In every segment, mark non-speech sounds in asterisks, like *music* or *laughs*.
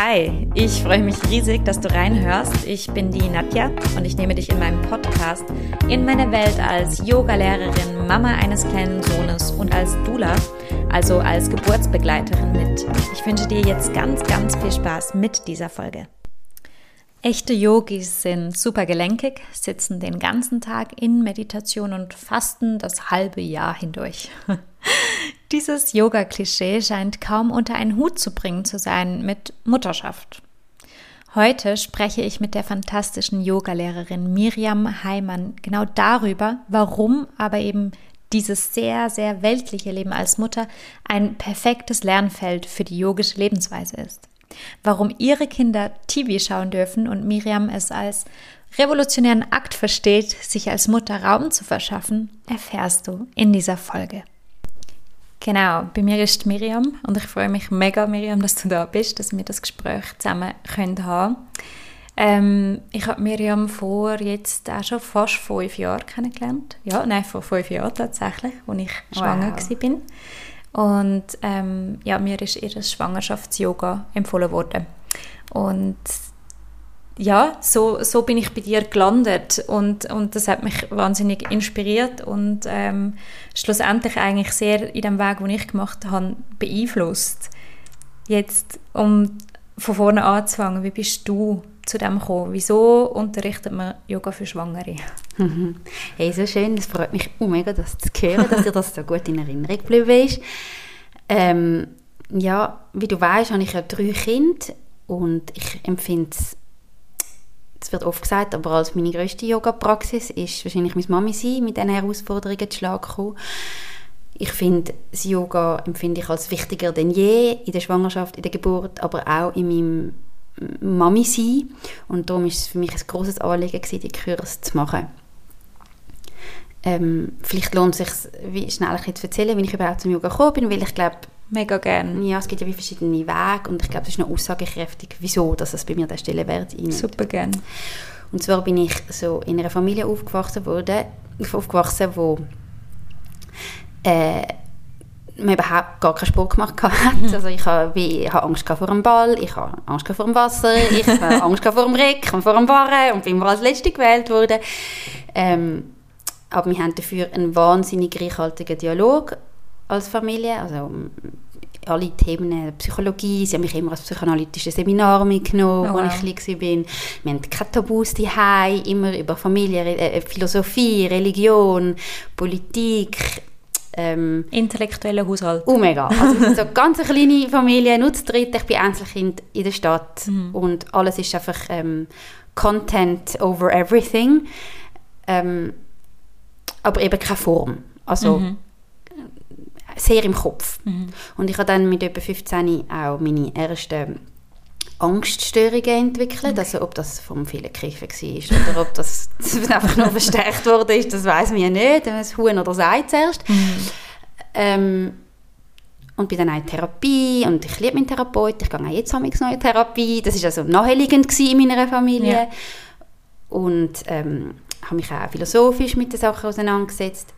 Hi, ich freue mich riesig, dass du reinhörst. Ich bin die Nadja und ich nehme dich in meinem Podcast in meine Welt als Yogalehrerin, Mama eines kleinen Sohnes und als Dula, also als Geburtsbegleiterin mit. Ich wünsche dir jetzt ganz, ganz viel Spaß mit dieser Folge. Echte Yogis sind super gelenkig, sitzen den ganzen Tag in Meditation und fasten das halbe Jahr hindurch. *laughs* Dieses Yoga-Klischee scheint kaum unter einen Hut zu bringen zu sein mit Mutterschaft. Heute spreche ich mit der fantastischen Yogalehrerin Miriam Heimann genau darüber, warum aber eben dieses sehr, sehr weltliche Leben als Mutter ein perfektes Lernfeld für die yogische Lebensweise ist. Warum ihre Kinder TV schauen dürfen und Miriam es als revolutionären Akt versteht, sich als Mutter Raum zu verschaffen, erfährst du in dieser Folge. Genau, bei mir ist Miriam und ich freue mich mega, Miriam, dass du da bist, dass wir das Gespräch zusammen können haben ähm, Ich habe Miriam vor jetzt auch schon fast fünf Jahren kennengelernt. Ja, nein, vor fünf Jahren tatsächlich, als ich wow. schwanger war. Und ähm, ja, mir ist ihr Schwangerschafts-Yoga empfohlen worden. Und ja, so, so bin ich bei dir gelandet und, und das hat mich wahnsinnig inspiriert und ähm, schlussendlich eigentlich sehr in dem Weg, den ich gemacht habe, beeinflusst. Jetzt, um von vorne anzufangen, wie bist du zu dem gekommen? Wieso unterrichtet man Yoga für Schwangere? Mhm. Hey, so schön, es freut mich oh mega, das zu hören, dass dir das so gut in Erinnerung geblieben ist. Ähm, ja, wie du weißt, habe ich ja drei Kinder und ich empfinde es es wird oft gesagt, aber als meine grösste Yoga-Praxis ist wahrscheinlich meine Mami sein, mit diesen Herausforderungen zu Schlag gekommen. Ich finde, das Yoga empfinde ich als wichtiger denn je in der Schwangerschaft, in der Geburt, aber auch in meinem Mami sein. Und darum ist es für mich ein großes Anliegen gewesen, die Kurs zu machen. Ähm, vielleicht lohnt es sich, wie schnell ich jetzt erzählen, wie ich überhaupt zum Yoga gekommen bin, weil ich glaube, Mega gerne. Ja, es gibt ja wie verschiedene Wege und ich glaube, es ist noch aussagekräftig, wieso dass es bei mir der Stelle Wert einnimmt. Super gerne. Und zwar bin ich so in einer Familie aufgewachsen worden, aufgewachsen, wo äh, man überhaupt gar keinen Sport gemacht hat. Mhm. Also ich habe, habe Angst vor dem Ball, ich habe Angst vor dem Wasser, ich habe *laughs* Angst vor dem Reck und vor dem Barren und bin mal als Letzte gewählt worden. Ähm, aber wir haben dafür einen wahnsinnig reichhaltigen Dialog als Familie. Also alle Themen Psychologie, sie haben mich immer als psychoanalytische Seminar mitgenommen, oh, wow. als ich klein war. Wir haben keine Tabus daheim, immer über Familie, äh, Philosophie, Religion, Politik, ähm, Intellektueller Haushalt. Oh mega. Also *laughs* so eine ganz kleine Familie, nur zu dritt. Ich bin Einzelkind in der Stadt mhm. und alles ist einfach ähm, Content over everything. Ähm, aber eben keine Form. Also mhm sehr im Kopf. Mhm. Und ich habe dann mit etwa 15 auch meine ersten Angststörungen entwickelt. Okay. Also ob das vom vielen Kiffen war oder ob das *laughs* einfach nur verstärkt wurde, das weiß man ja nicht. Das Huhn oder das Ei zuerst. Mhm. Ähm, und bin dann auch in Therapie und ich liebe meinen Therapeut. Ich gehe auch jetzt noch in Therapie. Das war also naheliegend in meiner Familie. Ja. Und ähm, habe mich auch philosophisch mit den Sachen auseinandergesetzt.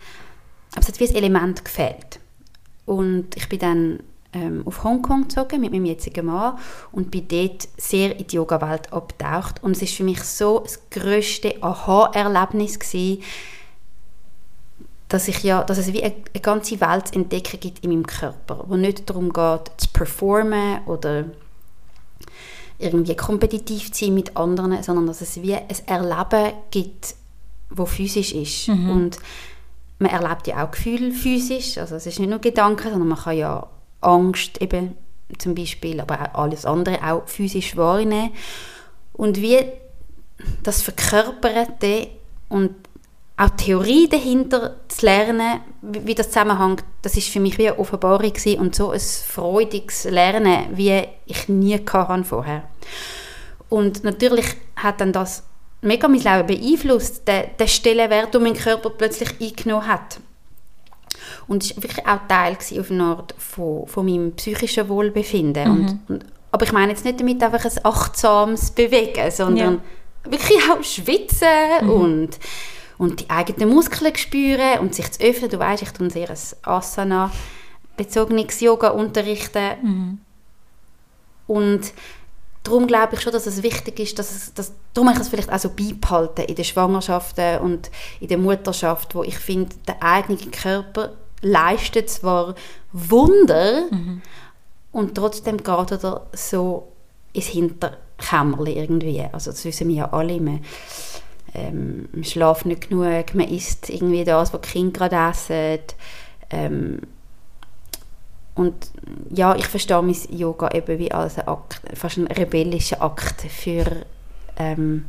Aber es hat wie ein Element gefehlt. Und ich bin dann ähm, auf Hongkong gezogen mit meinem jetzigen Mann und bin dort sehr in die Yoga-Welt abgetaucht. Und es ist für mich so das grösste Aha-Erlebnis gewesen, dass, ich ja, dass es wie eine, eine ganze Welt zu entdecken gibt in meinem Körper, wo nicht darum geht, zu performen oder irgendwie kompetitiv zu sein mit anderen, sondern dass es wie ein Erleben gibt, wo physisch ist. Mhm. Und man erlebt ja auch Gefühle physisch, also es ist nicht nur Gedanken, sondern man kann ja Angst eben zum Beispiel, aber auch alles andere auch physisch wahrnehmen. Und wie das Verkörperte und auch die Theorie dahinter zu lernen, wie das zusammenhängt, das ist für mich wie eine Offenbarung gewesen und so ein freudiges Lernen, wie ich nie hatte vorher. Und natürlich hat dann das mega mein Leben beeinflusst, der, der Stellenwert, den mein Körper plötzlich eingenommen hat. Und es war wirklich auch Teil auf eine Art von, von meinem psychischen Wohlbefinden. Mhm. Und, und, aber ich meine jetzt nicht damit einfach ein achtsames Bewegen, sondern ja. wirklich auch schwitzen mhm. und, und die eigenen Muskeln spüren und sich zu öffnen. Du weißt, ich tue sehr ein Asana bezogenes Yoga unterrichten. Mhm. Und darum glaube ich schon, dass es wichtig ist, dass es, dass, darum habe ich es vielleicht auch so beibehalten in den Schwangerschaften und in der Mutterschaft, wo ich finde, der eigene Körper leistet zwar Wunder mhm. und trotzdem geht er so ins Hinterkämmerchen irgendwie. Also das wissen wir ja alle. Man, ähm, man schläft nicht genug, man isst irgendwie das, was die Kinder gerade essen. Ähm, und ja, ich verstehe mein Yoga eben wie als ein Akt, fast ein rebellischer Akt für, ähm,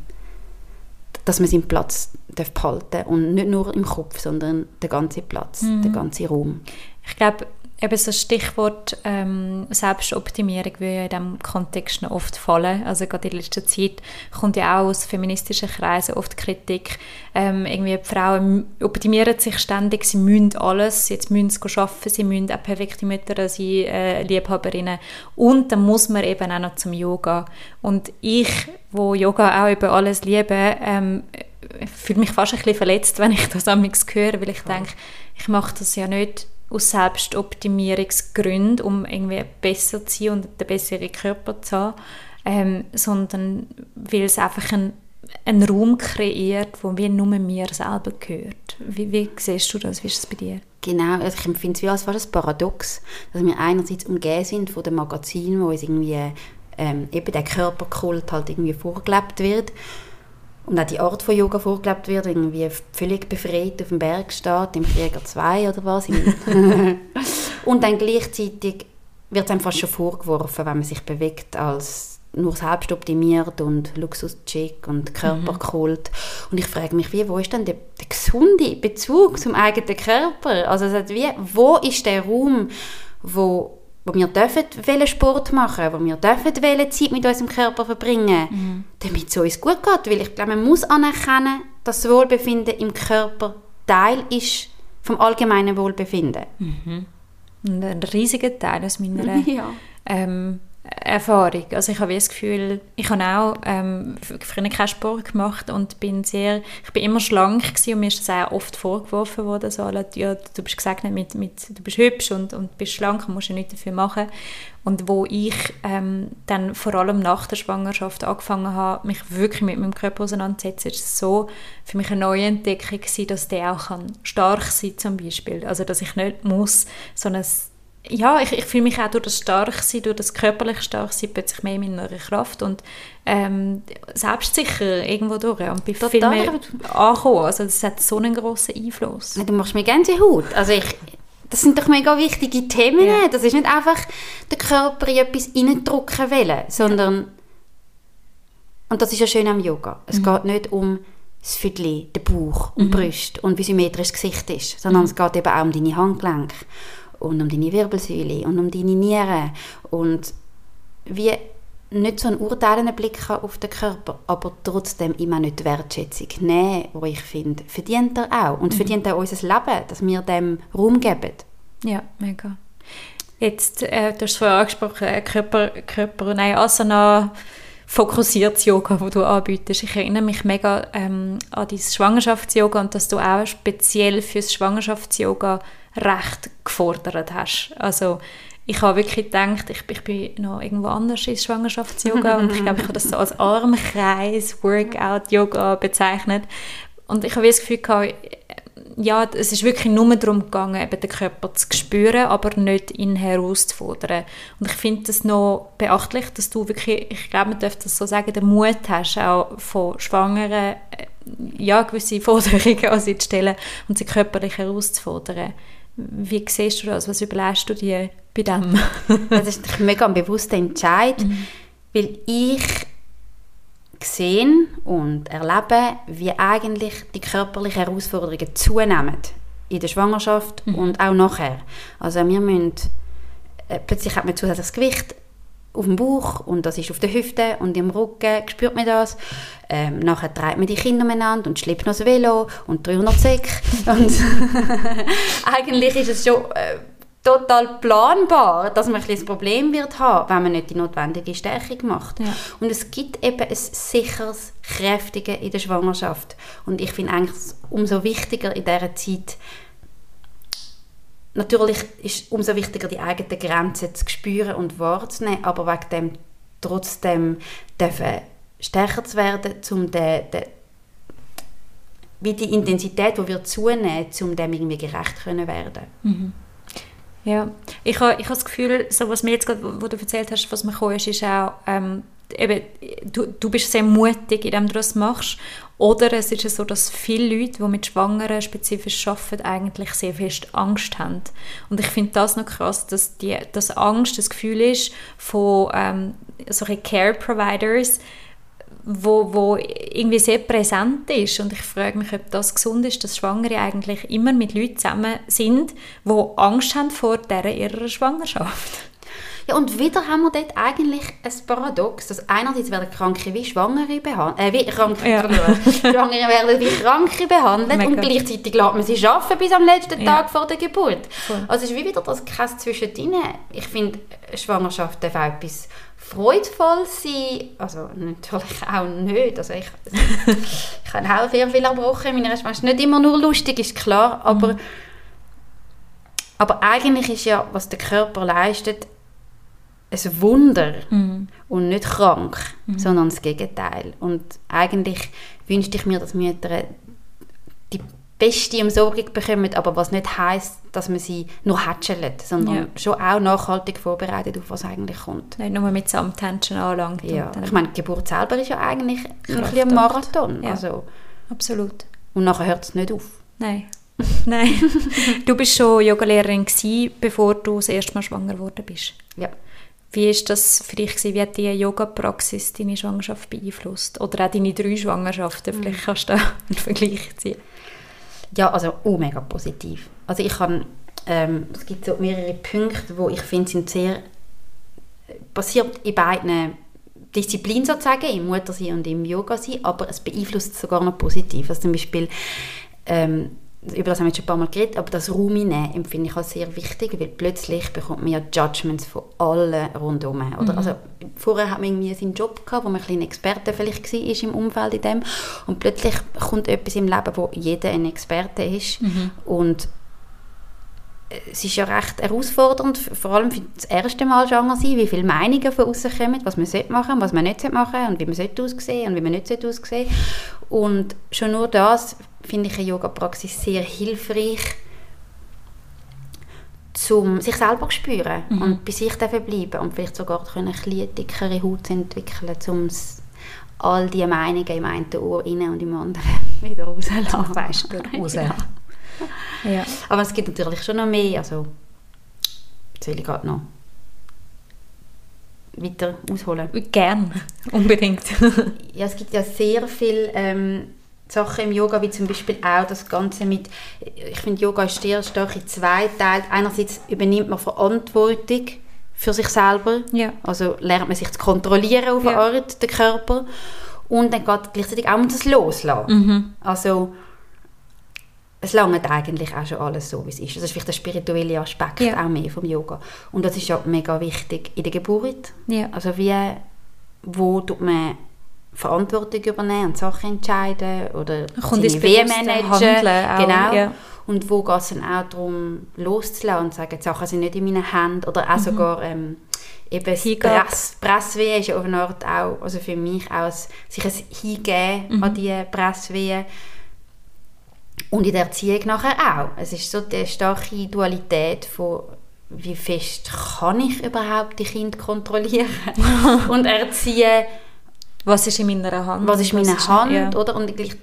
dass man seinen Platz darf behalten und nicht nur im Kopf, sondern den ganzen Platz, mhm. den ganzen Raum. Ich glaube, eben so Stichwort ähm, Selbstoptimierung würde ja in diesem Kontext noch oft fallen. Also gerade in letzter Zeit kommt ja auch aus feministischen Kreisen oft Kritik. Ähm, irgendwie die Frauen optimieren sich ständig, sie müssen alles, jetzt müssen sie arbeiten, sie müssen auch perfekte Mütter sein, äh, Liebhaberinnen. Und dann muss man eben auch noch zum Yoga. Und ich, wo Yoga auch über alles liebe, ähm, fühle mich fast ein bisschen verletzt, wenn ich das amigs höre, weil ich denke, ich mache das ja nicht aus Selbstoptimierungsgründen, um irgendwie besser zu sein und den besseren Körper zu haben, ähm, sondern weil es einfach ein, einen Raum kreiert, wo wir nur mir selber gehört. Wie, wie siehst du das? Wie ist das bei dir? Genau, also ich empfinde es wie als ein Paradox, dass wir einerseits umgeben sind von den Magazinen, wo uns irgendwie ähm, eben der Körperkult halt irgendwie vorgelebt wird und auch die Art von Yoga vorgelebt wird, irgendwie völlig befreit auf dem Berg steht, im Krieger 2 oder was. *laughs* *laughs* und dann gleichzeitig wird es einem fast schon vorgeworfen, wenn man sich bewegt, als nur selbst optimiert und Luxus-Chic und Körperkult. Mhm. Und ich frage mich, wie, wo ist denn der, der gesunde Bezug zum eigenen Körper? Also wie, wo ist der Raum, wo wo wir dürfen Sport machen, wo wir dürfen Zeit mit unserem Körper verbringen, mhm. damit es uns gut geht. Weil ich glaube, man muss anerkennen, dass das Wohlbefinden im Körper Teil ist vom allgemeinen Wohlbefinden. Mhm. Ein riesiger Teil aus meiner *laughs* ja. ähm, Erfahrung. Also ich habe das Gefühl, ich habe auch ähm, früher keinen Sport gemacht und bin sehr, ich bin immer schlank gewesen und mir ist das auch oft vorgeworfen worden, so, ja, du bist gesegnet mit, mit, du bist hübsch und, und bist schlank musst ja nichts dafür machen. Und wo ich ähm, dann vor allem nach der Schwangerschaft angefangen habe, mich wirklich mit meinem Körper auseinanderzusetzen, ist es so für mich eine neue Entdeckung gewesen, dass der auch kann stark sein zum Beispiel. Also dass ich nicht muss, sondern ja, ich, ich fühle mich auch durch das Starksein, durch das körperlich Starksein plötzlich mehr in meiner Kraft und ähm, selbstsicher irgendwo durch und bin Total. viel mehr angekommen. Also das hat so einen grossen Einfluss. Du machst mir Gänsehaut. Also ich, das sind doch mega wichtige Themen. Ja. Das ist nicht einfach den Körper in etwas reindrücken wollen, sondern ja. und das ist ja schön am Yoga. Es mhm. geht nicht um das Viertel, den Bauch und mhm. die Brüste und wie symmetrisch das Gesicht ist, sondern mhm. es geht eben auch um deine Handgelenke und um deine Wirbelsäule und um deine Nieren und wie nicht so einen urteilenden Blick auf den Körper, aber trotzdem immer nicht die Wertschätzung nehmen, wo ich finde, verdient er auch und mhm. verdient auch unser Leben, dass wir dem Raum geben. Ja, mega. Jetzt, äh, du hast es vorher angesprochen, äh, Körper, Körper, nein, Asana, fokussiertes Yoga, das du anbietest. Ich erinnere mich mega ähm, an dein Schwangerschafts-Yoga und dass du auch speziell fürs Schwangerschafts-Yoga recht gefordert hast. Also ich habe wirklich gedacht, ich, ich bin noch irgendwo anders ins Schwangerschafts-Yoga und ich glaube, ich habe das so als Armkreis, Workout-Yoga bezeichnet. Und ich habe das Gefühl gehabt, ja, es ist wirklich nur darum gegangen, eben den Körper zu spüren, aber nicht ihn herauszufordern. Und ich finde es noch beachtlich, dass du wirklich, ich glaube, man dürfte das so sagen, den Mut hast, auch von Schwangeren äh, ja, gewisse *laughs* Forderungen an sie zu stellen und sie körperlich herauszufordern. Wie siehst du das? Was überlegst du dir bei dem? *laughs* das ist ein mega bewusster Entscheid, mhm. weil ich sehe und erlebe, wie eigentlich die körperlichen Herausforderungen zunehmen in der Schwangerschaft mhm. und auch nachher. Also wir müssen, äh, plötzlich hat man zusätzliches Gewicht, auf dem Bauch und das ist auf der Hüfte und im Rücken spürt man das. Ähm, nachher treibt man die Kinder umeinander und schleppt noch das Velo und 300 Säcke. *laughs* und *laughs* eigentlich ist es schon äh, total planbar, dass man ein das Problem wird haben, wenn man nicht die notwendige Stärkung macht. Ja. Und es gibt eben ein sicheres Kräftigen in der Schwangerschaft. Und ich finde eigentlich umso wichtiger in dieser Zeit, Natürlich ist es umso wichtiger, die eigenen Grenzen zu spüren und wahrzunehmen, aber wegen dem trotzdem dürfen stärker zu werden, um den, den, wie die Intensität, die wir zunehmen, um dem irgendwie gerecht können werden. Mhm. Ja, ich habe ich ha das Gefühl, so was mir jetzt gerade, du erzählt hast, was mir gekommen ist, ist auch, ähm, eben, du, du bist sehr mutig, indem du das machst. Oder es ist so, dass viele Leute, die mit Schwangeren spezifisch arbeiten, eigentlich sehr fest Angst haben. Und ich finde das noch krass, dass, die, dass Angst das Gefühl ist von ähm, solchen Care-Providers, wo, wo irgendwie sehr präsent ist. Und ich frage mich, ob das gesund ist, dass Schwangere eigentlich immer mit Leuten zusammen sind, die Angst haben vor der ihrer Schwangerschaft. Ja, und wieder haben wir dort eigentlich ein Paradox, dass einerseits werden Kranke wie Schwangere behandelt, äh, wie Kranke, ja. *laughs* Schwangere werden wie Kranke behandelt Mega. und gleichzeitig lässt man sie arbeiten bis am letzten ja. Tag vor der Geburt. Cool. Also es ist wie wieder das Krass zwischendrin. Ich finde, Schwangerschaft darf auch etwas freudvoll sein, also natürlich auch nicht, also ich, *laughs* ich habe auch sehr viel erbrochen in meiner Schwangerschaft, nicht immer nur lustig, ist klar, aber, mhm. aber eigentlich ist ja, was der Körper leistet, ein Wunder mhm. und nicht krank, mhm. sondern das Gegenteil. Und eigentlich wünschte ich mir, dass Mütter die beste Umsorgung bekommen, aber was nicht heißt, dass man sie nur hätschelt, sondern ja. schon auch nachhaltig vorbereitet auf was eigentlich kommt. Nicht nur mit Samthändchen anlangt. Ja. Ich meine, die Geburt selber ist ja eigentlich ein, ein Marathon. Ja. Also, Absolut. Und nachher hört es nicht auf. Nein. *laughs* Nein. *laughs* du bist schon Yogalehrerin bevor du das erste Mal schwanger geworden bist. Ja. Wie ist das für dich Wie hat die Yoga-Praxis deine Schwangerschaft beeinflusst? Oder auch deine drei Schwangerschaften? Vielleicht mhm. kannst du da *laughs* einen Vergleich ziehen. Ja, also oh, mega positiv. Also ich kann, ähm, es gibt so mehrere Punkte, wo ich finde, sind sehr passiert in beiden Disziplinen sozusagen, im Muttersein und im Yoga-Sein, aber es beeinflusst sogar noch positiv. Also zum Beispiel ähm, über das haben wir schon ein paar Mal geredet, aber das Raum nehmen empfinde ich als sehr wichtig, weil plötzlich bekommt man ja Judgments von allen rundherum. Oder? Mhm. Also, vorher hat man irgendwie seinen Job gehabt, wo man ein kleiner Experte vielleicht war im Umfeld in dem und plötzlich kommt etwas im Leben, wo jeder ein Experte ist mhm. und es ist ja recht herausfordernd, vor allem für das erste Mal schwanger sein, wie viele Meinungen von außen kommen, was man machen sollte, was man nicht machen sollte und wie man sollte aussehen und wie man nicht aussehen sollte. Und schon nur das finde ich eine Yoga-Praxis sehr hilfreich, um sich selber zu spüren mhm. und bei sich bleiben und vielleicht sogar eine etwas dickere Haut zu entwickeln, um all diese Meinungen im einen Ohr rein und im anderen *laughs* wieder rauszulassen. Weißt du, rauslassen. Ja. Aber es gibt natürlich schon noch mehr. Also, jetzt will ich gerade noch weiter ausholen. Gern, *laughs* unbedingt. *laughs* ja, es gibt ja sehr viele ähm, Sachen im Yoga, wie zum Beispiel auch das Ganze mit, ich finde Yoga ist sehr stark in zwei Teilen. Einerseits übernimmt man Verantwortung für sich selber, ja. also lernt man sich zu kontrollieren auf eine ja. Art, den Körper. Und dann geht gleichzeitig auch um das Loslassen. Mhm. Also es langt eigentlich auch schon alles so, wie es ist. Das ist vielleicht der spirituelle Aspekt ja. auch mehr vom Yoga. Und das ist ja mega wichtig in der Geburt. Ja. Also wie, wo tut man Verantwortung übernehmen und Sachen entscheiden oder Kommt seine Weh managen. Genau. Ja. Und wo geht es dann auch darum, loszulassen und zu sagen, die Sachen sind nicht in meinen Händen oder auch mhm. sogar ähm, eben Press, Presswehen ist ja auf eine Art auch, also für mich auch ein, sich ein Hingeben mhm. an diese Presswehen und in der Erziehung nachher auch. Es ist so die starke Dualität von wie fest kann ich überhaupt die Kinder kontrollieren *laughs* und erziehen. Was ist in meiner Hand? Was ist in meiner Hand, ja. oder? Und gleich,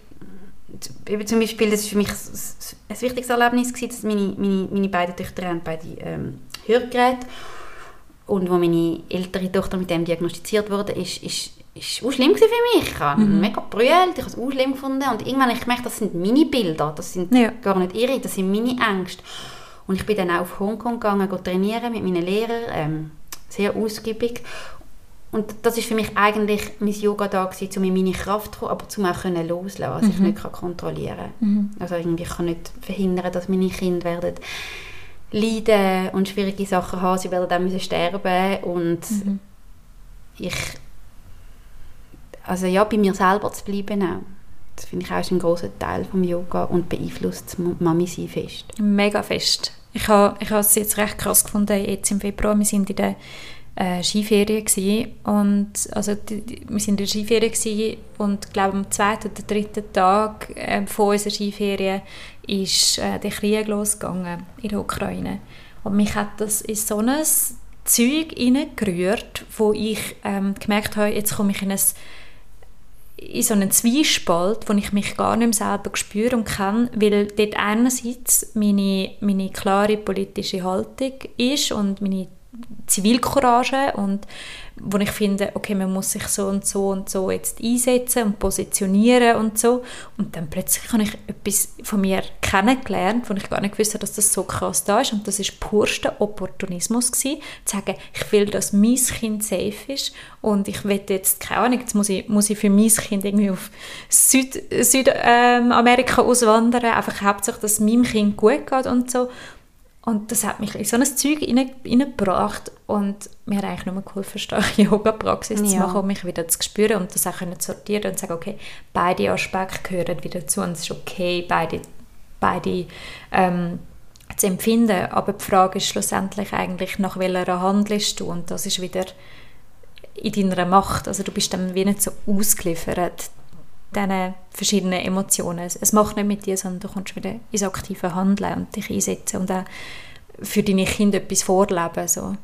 zum Beispiel, das war für mich ein wichtiges Erlebnis, gewesen, dass meine, meine, meine beiden Töchter haben beide ähm, Hörgeräte und wo meine ältere Tochter mit dem diagnostiziert wurde, ist, ist ist auch schlimm für mich. Ich habe mhm. mega brüllt, ich habe es auch schlimm gefunden. Und irgendwann habe ich gemerkt, das sind meine Bilder, das sind ja. gar nicht ihre, das sind meine Ängste. Und ich bin dann auch auf Hongkong gegangen, trainieren mit meinen Lehrern, ähm, sehr ausgiebig. Und das ist für mich eigentlich mein Yoga da gewesen, um in meine Kraft zu kommen, aber zum auch können loslassen, was mhm. ich nicht kann kontrollieren kann. Mhm. Also irgendwie ich kann nicht verhindern, dass meine Kinder werden leiden und schwierige Sachen haben, sie werden dann müssen sterben und mhm. ich also ja, bei mir selber zu bleiben auch. Das finde ich auch ein großer Teil vom Yoga und beeinflusst Mami sein fest. Mega fest. Ich habe ich es jetzt recht krass gefunden, jetzt im Februar, wir sind in der äh, Skiferien gewesen. und also die, die, wir sind in der Skiferien gewesen und glaube am zweiten oder dritten Tag äh, von unserer Skiferien ist äh, der Krieg losgegangen in der Ukraine und mich hat das in so ein Zeug hineingerührt, wo ich ähm, gemerkt habe, jetzt komme ich in, ein, in so einen Zwiespalt, wo ich mich gar nicht mehr selber spüre und kann, weil dort einerseits meine, meine klare politische Haltung ist und meine Zivilcourage und wo ich finde, okay, man muss sich so und so und so jetzt einsetzen und positionieren und so. Und dann plötzlich habe ich etwas von mir kennengelernt, wo ich gar nicht wusste, dass das so krass da ist. Und das ist purster Opportunismus gewesen, zu sagen, ich will, dass mein Kind safe ist und ich will jetzt, keine Ahnung, jetzt muss ich, muss ich für mein Kind irgendwie auf Südamerika Süd, ähm, auswandern, einfach hauptsächlich, dass es meinem Kind gut geht und so und das hat mich in so ein Zeug hineingebracht und mir hat eigentlich nur geholfen, starke *laughs* Yoga-Praxis ja. zu machen, um mich wieder zu spüren und das auch können sortieren und sagen, okay, beide Aspekte gehören wieder zu und es ist okay, beide, beide ähm, zu empfinden, aber die Frage ist schlussendlich eigentlich, nach welcher handelst du? Und das ist wieder in deiner Macht, also du bist dann wie nicht so ausgeliefert diesen verschiedenen Emotionen. Es macht nicht mit dir, sondern du kommst wieder ins aktive Handeln und dich einsetzen und auch für deine Kinder etwas vorleben. So.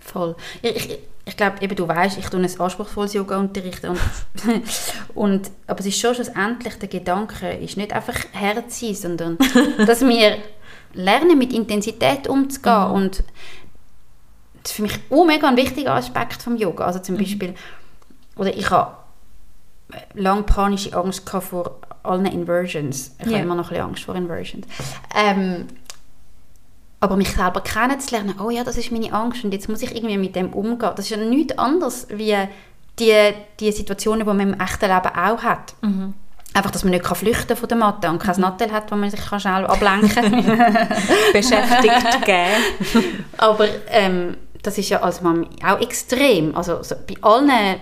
Voll. Ich, ich, ich glaube, eben du weißt, ich tue ein anspruchsvolles Yoga unterrichten und, *laughs* und aber es ist schon schlussendlich der Gedanke, ist nicht einfach Herz sein, sondern *laughs* dass wir lernen, mit Intensität umzugehen mhm. und das ist für mich auch mega ein wichtiger Aspekt vom Yoga. Also zum mhm. Beispiel, oder ich habe lange panische Angst vor allen Inversions. Ich yeah. habe immer noch ein bisschen Angst vor Inversions. Ähm, aber mich selber kennenzulernen, oh ja, das ist meine Angst und jetzt muss ich irgendwie mit dem umgehen. Das ist ja nichts anderes wie die, die Situationen, die man im echten Leben auch hat. Mhm. Einfach, dass man nicht kann flüchten von der Matte und kein mhm. Nattel hat, wo man sich kann schnell ablenken kann. *laughs* Beschäftigt *laughs* geben. Aber ähm, das ist ja als Mami auch extrem. Also so bei allen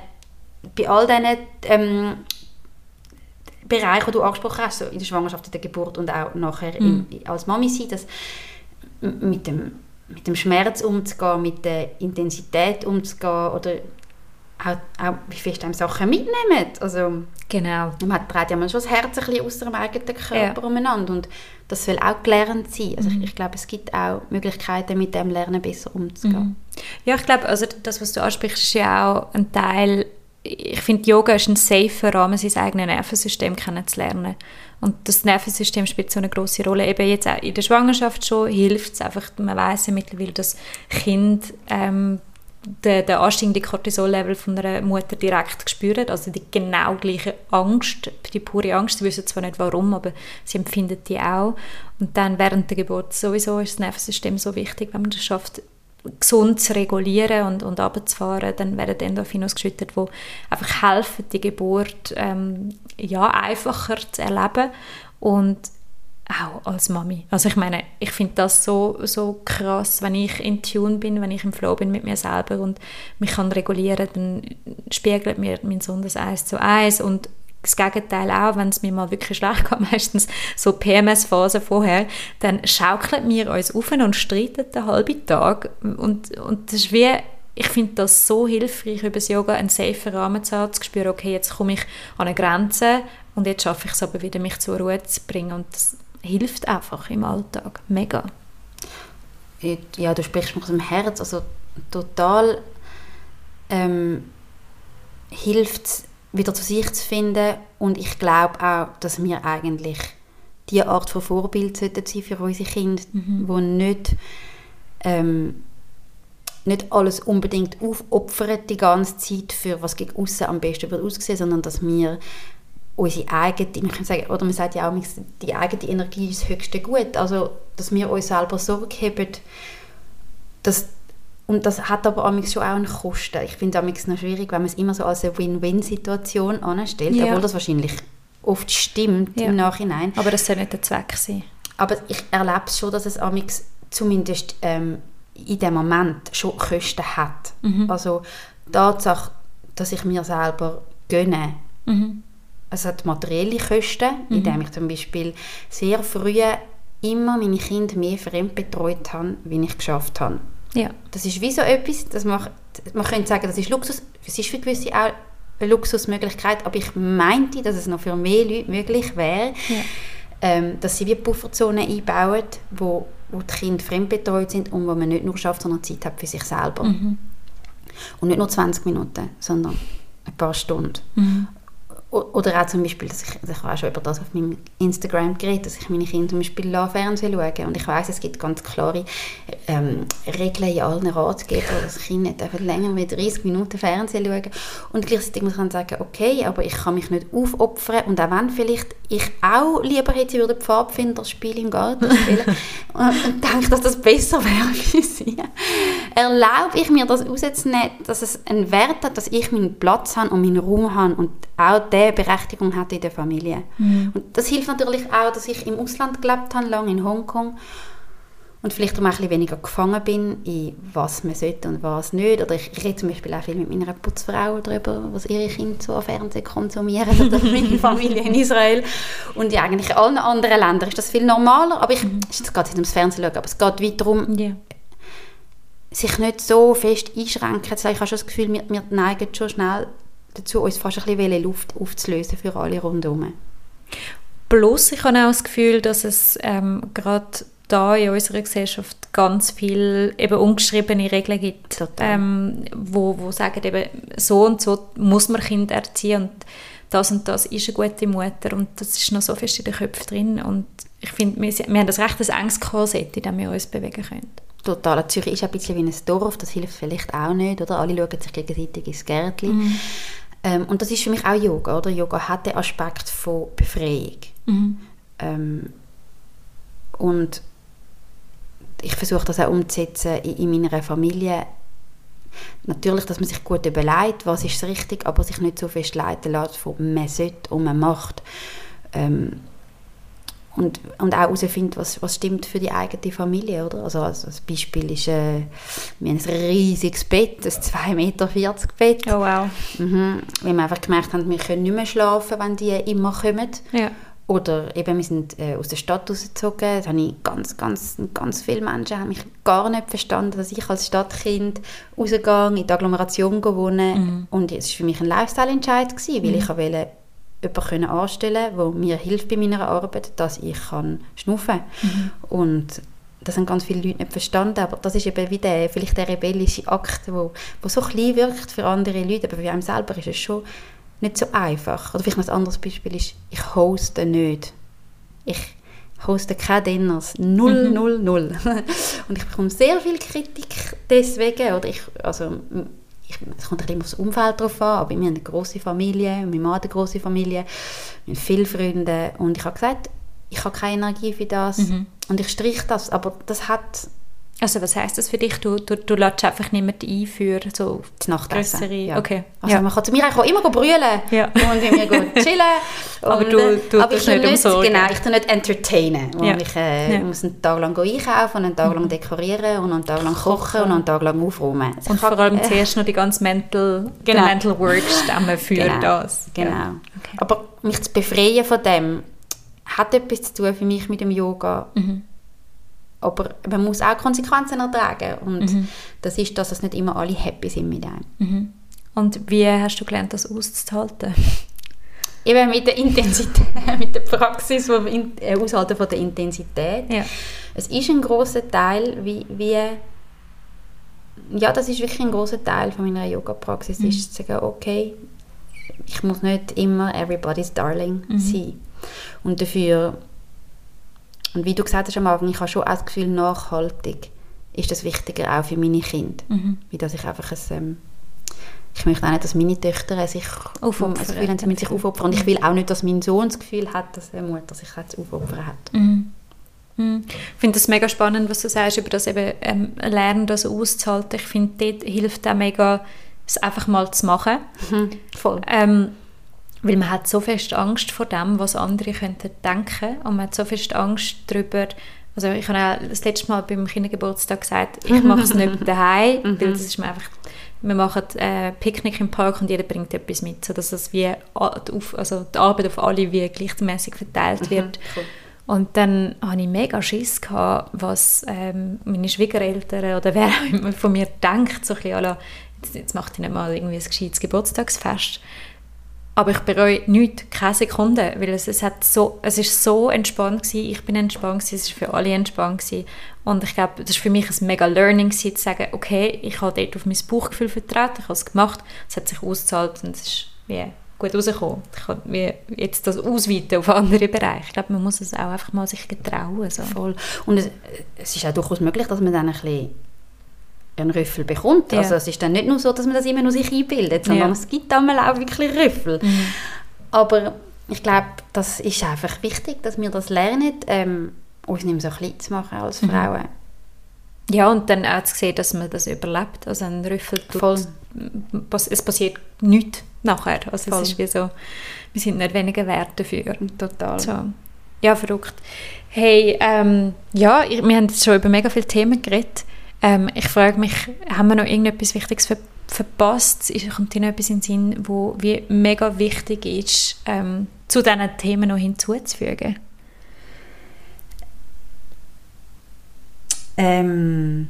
bei all diesen ähm, Bereichen, die du angesprochen hast, so in der Schwangerschaft, in der Geburt und auch nachher mm. in, als Mami sein, dass mit dem, mit dem Schmerz umzugehen, mit der Intensität umzugehen oder auch, auch wie fest einem Sachen mitnehmen. Also, genau. Man trägt ja manchmal schon das Herz ein bisschen aus dem eigenen Körper ja. umeinander und das soll auch gelernt sein. Also mhm. ich, ich, glaube, es gibt auch Möglichkeiten, mit dem Lernen besser umzugehen. Mhm. Ja, ich glaube, also das, was du ansprichst, ist ja auch ein Teil ich finde, Yoga ist ein safer Rahmen, sein eigenes Nervensystem kennenzulernen. Und das Nervensystem spielt so eine große Rolle. Eben jetzt auch in der Schwangerschaft schon hilft es einfach, man weiß ja mittlerweile, dass Kind ähm, den, den ansteigenden Cortisol-Level von einer Mutter direkt spüren, also die genau gleiche Angst, die pure Angst, sie wissen zwar nicht warum, aber sie empfinden die auch. Und dann während der Geburt sowieso ist das Nervensystem so wichtig, wenn man das schafft, gesund zu regulieren und, und runterzufahren, dann werden Endorphine ausgeschüttet, die einfach helfen, die Geburt ähm, ja, einfacher zu erleben und auch als Mami. Also ich meine, ich finde das so, so krass, wenn ich in Tune bin, wenn ich im Flow bin mit mir selber und mich kann regulieren, dann spiegelt mir mein Sohn das eins zu eins und das Gegenteil auch, wenn es mir mal wirklich schlecht geht, *laughs* meistens so PMS-Phase vorher, dann schaukelt mir uns auf und streiten den halben Tag. Und, und das ist wie, ich finde das so hilfreich, über das Yoga einen safen Rahmen zu haben, zu spüren, okay, jetzt komme ich an eine Grenze und jetzt schaffe ich es aber wieder, mich zur Ruhe zu bringen. Und das hilft einfach im Alltag, mega. Ja, du sprichst mir aus dem Herz, also total ähm, hilft es wieder zu sich zu finden. Und ich glaube auch, dass wir eigentlich diese Art von Vorbild sollten sein für unsere Kinder, mhm. wo nicht, ähm, nicht alles unbedingt aufopfern die ganze Zeit für was gegen außen am besten wird aussehen, sondern dass wir unsere eigene, man kann sagen, oder man sagt ja auch, die eigene Energie ist das höchste Gut, also dass wir uns selber Sorge haben, dass und das hat aber schon auch einen Kosten. Ich finde es noch schwierig, wenn man es immer so als eine Win-Win-Situation anstellt, ja. obwohl das wahrscheinlich oft stimmt ja. im Nachhinein. Aber das soll nicht der Zweck sein. Aber ich erlebe es schon, dass es amix zumindest ähm, in dem Moment schon Kosten hat. Mhm. Also die Tatsache, dass ich mir selber gönne, mhm. es hat materielle Kosten, mhm. indem ich zum Beispiel sehr früh immer meine Kinder mehr fremd betreut habe, wie ich geschafft habe. Ja. Das ist wie so etwas, das macht, man könnte sagen, das ist Luxus, es ist für gewisse auch eine Luxusmöglichkeit, aber ich meinte, dass es noch für mehr Leute möglich wäre, ja. ähm, dass sie wie Pufferzonen einbauen, wo, wo die Kinder fremdbetreut sind und wo man nicht nur schafft, sondern Zeit hat für sich selber. Mhm. Und nicht nur 20 Minuten, sondern ein paar Stunden. Mhm. Oder auch zum Beispiel, dass ich, also ich habe auch schon über das auf meinem Instagram geredet, dass ich meine Kinder zum Beispiel Fernsehen schaue. Und ich weiß, es gibt ganz klare ähm, Regeln in allen Ratgebern, dass Kinder nicht länger als 30 Minuten Fernsehen schauen. Und gleichzeitig muss man sagen, okay, aber ich kann mich nicht aufopfern. Und auch wenn vielleicht ich auch lieber hätte, würde Pfadfinderspiel im Garten spielen *laughs* und denke, dass das besser wäre für sie. Erlaube ich mir das rauszunehmen, dass es einen Wert hat, dass ich meinen Platz habe und meinen Raum habe und auch der Berechtigung hat in der Familie. Mhm. Und das hilft natürlich auch, dass ich im Ausland gelebt habe, lange in Hongkong und vielleicht auch ein bisschen weniger gefangen bin in was man sollte und was nicht. Oder ich, ich rede zum Beispiel auch viel mit meiner Putzfrau darüber, was ihre Kinder so am Fernsehen konsumieren oder *laughs* meine Familie in Israel. Und ja, eigentlich in allen anderen Ländern ist das viel normaler, aber ich, mhm. es geht nicht ums Fernsehen schauen, aber es geht weit darum, yeah. Sich nicht so fest einschränken. Ich habe schon das Gefühl, wir, wir neigen schon schnell dazu, uns fast ein bisschen Luft aufzulösen für alle rundherum. Plus, ich habe auch das Gefühl, dass es ähm, gerade da in unserer Gesellschaft ganz viel eben ungeschriebene Regeln gibt, ähm, wo, wo sagen eben, so und so muss man Kinder erziehen und das und das ist eine gute Mutter und das ist noch so fest in den Köpfen drin und ich finde, wir, wir haben das recht ein enges Korsett, in dem wir uns bewegen können. Total. Zürich ist ein bisschen wie ein Dorf, das hilft vielleicht auch nicht, oder? Alle schauen sich gegenseitig ins Gärtchen. Mhm. Ähm, und das ist für mich auch Yoga, oder? Yoga hat den Aspekt von Befreiung. Mhm. Ähm, und ich versuche das auch umzusetzen in, in, meiner Familie. Natürlich, dass man sich gut überlegt, was ist richtig, aber sich nicht so fest leiten lässt von man sollte und man macht. Ähm, und, und auch herausfinden, was, was stimmt für die eigene Familie. Oder? Also als, als Beispiel ist, äh, wir haben ein riesiges Bett, ein 2,40 Meter Bett. Oh wow. Mhm, weil wir einfach gemerkt haben, wir können nicht mehr schlafen, wenn die immer kommen. Ja. Oder eben, wir sind äh, aus der Stadt rausgezogen, da habe ich ganz, ganz, ganz viele Menschen haben mich gar nicht verstanden, dass ich als Stadtkind rausgehe, in die Agglomeration wohne. Mhm. Und es war für mich ein Lifestyle-Entscheid, weil mhm. ich wollte jemanden anstellen der mir hilft bei meiner Arbeit, dass ich kann schnaufen mhm. Und das haben ganz viele Leute nicht verstanden, aber das ist eben wie der, vielleicht der rebellische Akt, wo, wo so klein wirkt für andere Leute, aber für einen selber ist es schon nicht so einfach. Oder vielleicht noch ein anderes Beispiel ist, ich hoste nicht. Ich hoste keine Dinners. Null, mhm. null, null. *laughs* Und ich bekomme sehr viel Kritik deswegen. Oder ich, also, es kommt immer aufs Umfeld drauf an, aber wir haben eine große Familie, mein Mann hat eine große Familie, wir haben viele Freunde und ich habe gesagt, ich habe keine Energie für das mhm. und ich strich das, aber das hat also was heißt das für dich? Du, du, du lädst einfach nicht ein für so das Nachtessen. Grössere, ja. okay. Also ja. man kann zu mir auch immer brüllen ja. und mir gut *laughs* chillen. aber du, du aber ich nicht umsorgen. Genau, ich tue nicht entertainen. Ja. Ich äh, muss einen Tag lang einkaufen und einen Tag lang mhm. dekorieren und einen Tag lang kochen und einen Tag lang aufräumen. Also und vor allem äh, zuerst noch die ganze Mental, genau. Mental Work stemmen für genau. das. Genau. Okay. Aber mich zu befreien von dem hat etwas zu tun für mich mit dem Yoga. Mhm aber man muss auch Konsequenzen ertragen und mhm. das ist, dass es nicht immer alle happy sind mit einem. Mhm. Und wie hast du gelernt, das auszuhalten? *laughs* Eben mit der Intensität, *laughs* mit der Praxis vom äh, Aushalten von der Intensität. Ja. Es ist ein großer Teil, wie, wie ja, das ist wirklich ein großer Teil von meiner Yoga-Praxis, mhm. ist zu sagen, okay, ich muss nicht immer everybody's darling mhm. sein. Und dafür und wie du gesagt hast am Anfang, ich habe schon auch das Gefühl, nachhaltig ist das wichtiger auch für meine Kinder. Mhm. Wie dass ich einfach ein, ähm, ich möchte auch nicht, dass meine Töchter sich aufopfern. Das Gefühl haben, sie müssen sich aufopfern. Und ich will auch nicht, dass mein Sohn das Gefühl hat, dass eine Mutter sich aufopfern hat. Mhm. Mhm. Ich finde es mega spannend, was du sagst, über das eben ähm, Lernen, das auszuhalten. Ich finde, dort hilft auch mega, es einfach mal zu machen. Mhm. Voll. Ähm, weil man hat so fest Angst vor dem, was andere könnten denken und man hat so fest Angst darüber, also ich habe auch das letzte Mal beim Kindergeburtstag gesagt, ich mache es nicht *laughs* daheim, mhm. weil das ist mir einfach, wir machen äh, Picknick im Park und jeder bringt etwas mit, sodass es wie auf, also die Arbeit auf alle wie gleichmäßig verteilt mhm, wird. Cool. Und dann hatte ich mega Schiss, gehabt, was ähm, meine Schwiegereltern oder wer auch immer von mir denkt, so ein bisschen, jetzt macht ihr nicht mal irgendwie ein gescheites Geburtstagsfest. Aber ich bereue nichts, keine Sekunde, weil es, es, hat so, es ist so entspannt gewesen, ich bin entspannt gewesen, es war für alle entspannt gewesen. Und ich glaube, das war für mich ein mega Learning gewesen, zu sagen, okay, ich habe dort auf mein Bauchgefühl vertraut, ich habe es gemacht, es hat sich ausgezahlt und es ist wie gut rausgekommen. Ich kann wie jetzt das ausweiten auf andere Bereiche. Ich glaube, man muss es auch einfach mal sich getrauen. So. Voll. Und es, es ist auch durchaus möglich, dass man dann ein bisschen einen Rüffel bekommt. Ja. Also es ist dann nicht nur so, dass man das immer nur sich einbildet, sondern ja. es gibt einmal auch wirklich Rüffel. Mhm. Aber ich glaube, das ist einfach wichtig, dass wir das lernen, ähm, uns nicht mehr so klein zu machen als mhm. Frauen. Ja, und dann auch zu sehen, dass man das überlebt. Also ein Rüffel tut, es passiert nichts nachher. Also Voll. es ist wie so, wir sind nicht weniger wert dafür. Total. So. Ja, verrückt. Hey, ähm, ja, wir haben jetzt schon über mega viele Themen geredet. Ähm, ich frage mich, haben wir noch irgendetwas Wichtiges ver verpasst? Kommt dir noch etwas in den Sinn, wo wie mega wichtig ist, ähm, zu diesen Themen noch hinzuzufügen? Ähm,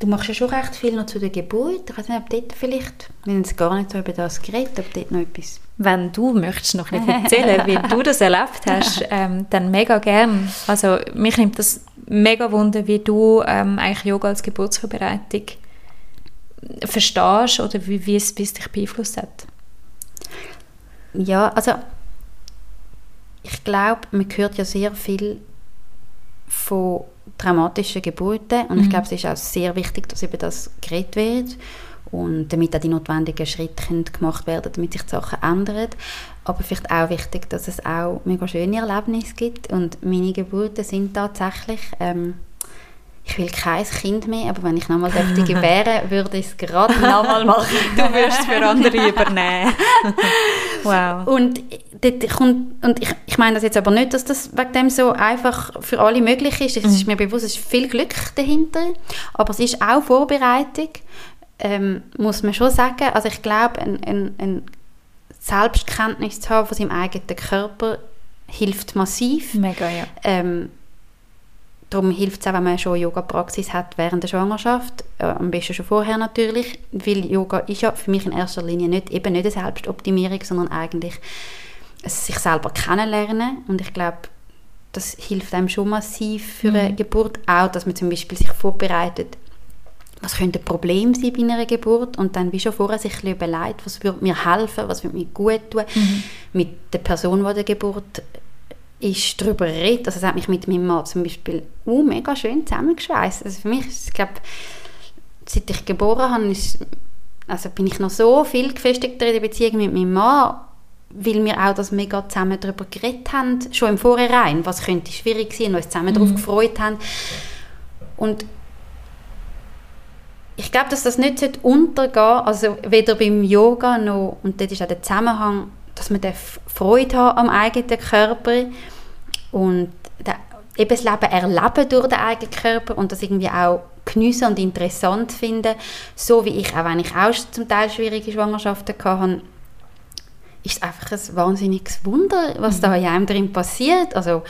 du machst ja schon recht viel noch zu der Geburt. Ich weiß nicht, ob dort vielleicht, wir haben gar nicht so über das geredet, ob dort noch etwas... Wenn du möchtest noch etwas erzählen, wie du das erlebt hast, *laughs* ähm, dann mega gern. Also mich nimmt das mega Wunder, wie du ähm, eigentlich Yoga als Geburtsvorbereitung verstehst oder wie, wie, es, wie es dich beeinflusst hat. Ja, also ich glaube, man hört ja sehr viel von traumatischen Geburten und mhm. ich glaube, es ist auch sehr wichtig, dass über das geredet wird und damit auch die notwendigen Schritte gemacht werden, damit sich die Sachen ändern. Aber vielleicht auch wichtig, dass es auch mega schöne Erlebnisse gibt und meine Geburten sind tatsächlich ähm, ich will kein Kind mehr, aber wenn ich nochmal dürfte gebären, *laughs* würde ich es gerade nochmal machen. *laughs* du wirst für andere *laughs* übernehmen. wow. Und, kommt, und ich, ich meine das jetzt aber nicht, dass das wegen dem so einfach für alle möglich ist. Es mhm. ist mir bewusst, es ist viel Glück dahinter, aber es ist auch Vorbereitung, ähm, muss man schon sagen. Also ich glaube, ein, ein, ein Selbstkenntnis zu haben von seinem eigenen Körper hilft massiv. Mega, ja. Ähm, Darum hilft es auch, wenn man schon Yoga-Praxis hat während der Schwangerschaft, äh, am besten schon vorher natürlich, weil Yoga ist ja für mich in erster Linie nicht, eben nicht eine Selbstoptimierung, sondern eigentlich sich selber kennenlernen und ich glaube, das hilft einem schon massiv für eine mhm. Geburt, auch, dass man zum Beispiel sich vorbereitet, was könnte ein Problem sein bei einer Geburt und dann wie schon vorher sich überlegt, was würde mir helfen, was würde mir gut tun, mhm. mit der Person, die der Geburt ist darüber redet. Also es hat mich mit meinem Mann zum Beispiel uh, mega schön zusammengeschweißt. Also für mich ist es, glaube seit ich geboren habe, ist, also bin ich noch so viel gefestigter in der Beziehung mit meinem Mann, weil wir auch das mega zusammen darüber geredet haben, schon im Vorhinein, was könnte schwierig sein und uns zusammen mhm. darauf gefreut haben. Und ich glaube, dass das nicht untergehen sollte, also weder beim Yoga noch, und das ist auch der Zusammenhang dass man Freude haben am eigenen Körper und eben das Leben erleben durch den eigenen Körper und das irgendwie auch geniessen und interessant finden, so wie ich, auch wenn ich auch zum Teil schwierige Schwangerschaften hatte, ist es einfach ein wahnsinniges Wunder, was mhm. da in einem drin passiert. Also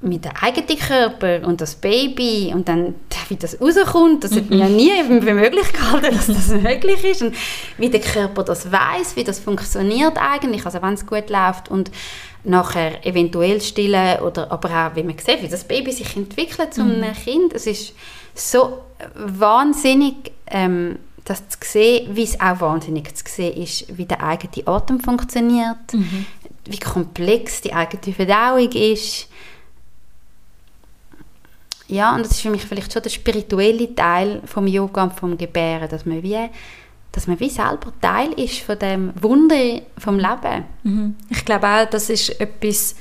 mit dem eigenen Körper und das Baby und dann, wie das rauskommt, das hat man ja nie für möglich gehalten, dass das *laughs* möglich ist und wie der Körper das weiß, wie das funktioniert eigentlich, also wenn es gut läuft und nachher eventuell stillen oder aber auch, wie man sieht, wie das Baby sich entwickelt zu einem mhm. Kind, es ist so wahnsinnig, ähm, das zu sehen, wie es auch wahnsinnig zu sehen ist, wie der eigene Atem funktioniert, mhm. wie komplex die eigene Verdauung ist, ja, und das ist für mich vielleicht schon der spirituelle Teil vom Yoga und vom Gebären, dass man wie, dass man wie selber Teil ist von dem Wunder vom Leben. Mhm. Ich glaube auch, das ist etwas,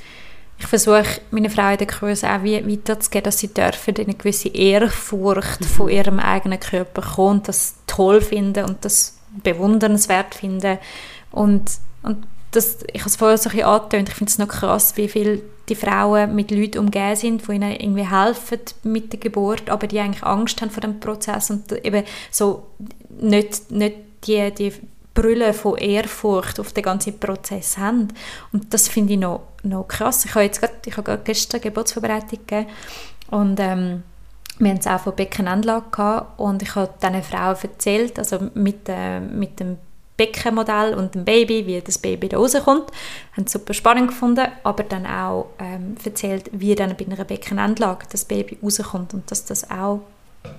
ich versuche meine Frau in den Kursen auch wie weiterzugeben, dass sie dürfen eine gewisse Ehrfurcht mhm. von ihrem eigenen Körper kommen das toll finden und das bewundernswert finden und, und das, ich habe es vorher so ein bisschen angetönt, ich finde es noch krass, wie viel die Frauen mit Leuten umgeben sind, die ihnen irgendwie helfen mit der Geburt, aber die eigentlich Angst haben vor dem Prozess und eben so nicht, nicht die, die Brille von Ehrfurcht auf den ganzen Prozess haben. Und das finde ich noch, noch krass. Ich habe jetzt grad, gestern Geburtsvorbereitung gegeben und ähm, wir hatten es auch von Beckenanlage gehabt und ich habe diesen Frauen erzählt, also mit, äh, mit dem Beckenmodell und dem Baby, wie das Baby da rauskommt. Haben es super spannend gefunden, aber dann auch ähm, erzählt, wie dann bei einer Beckenendlage das Baby rauskommt und dass das auch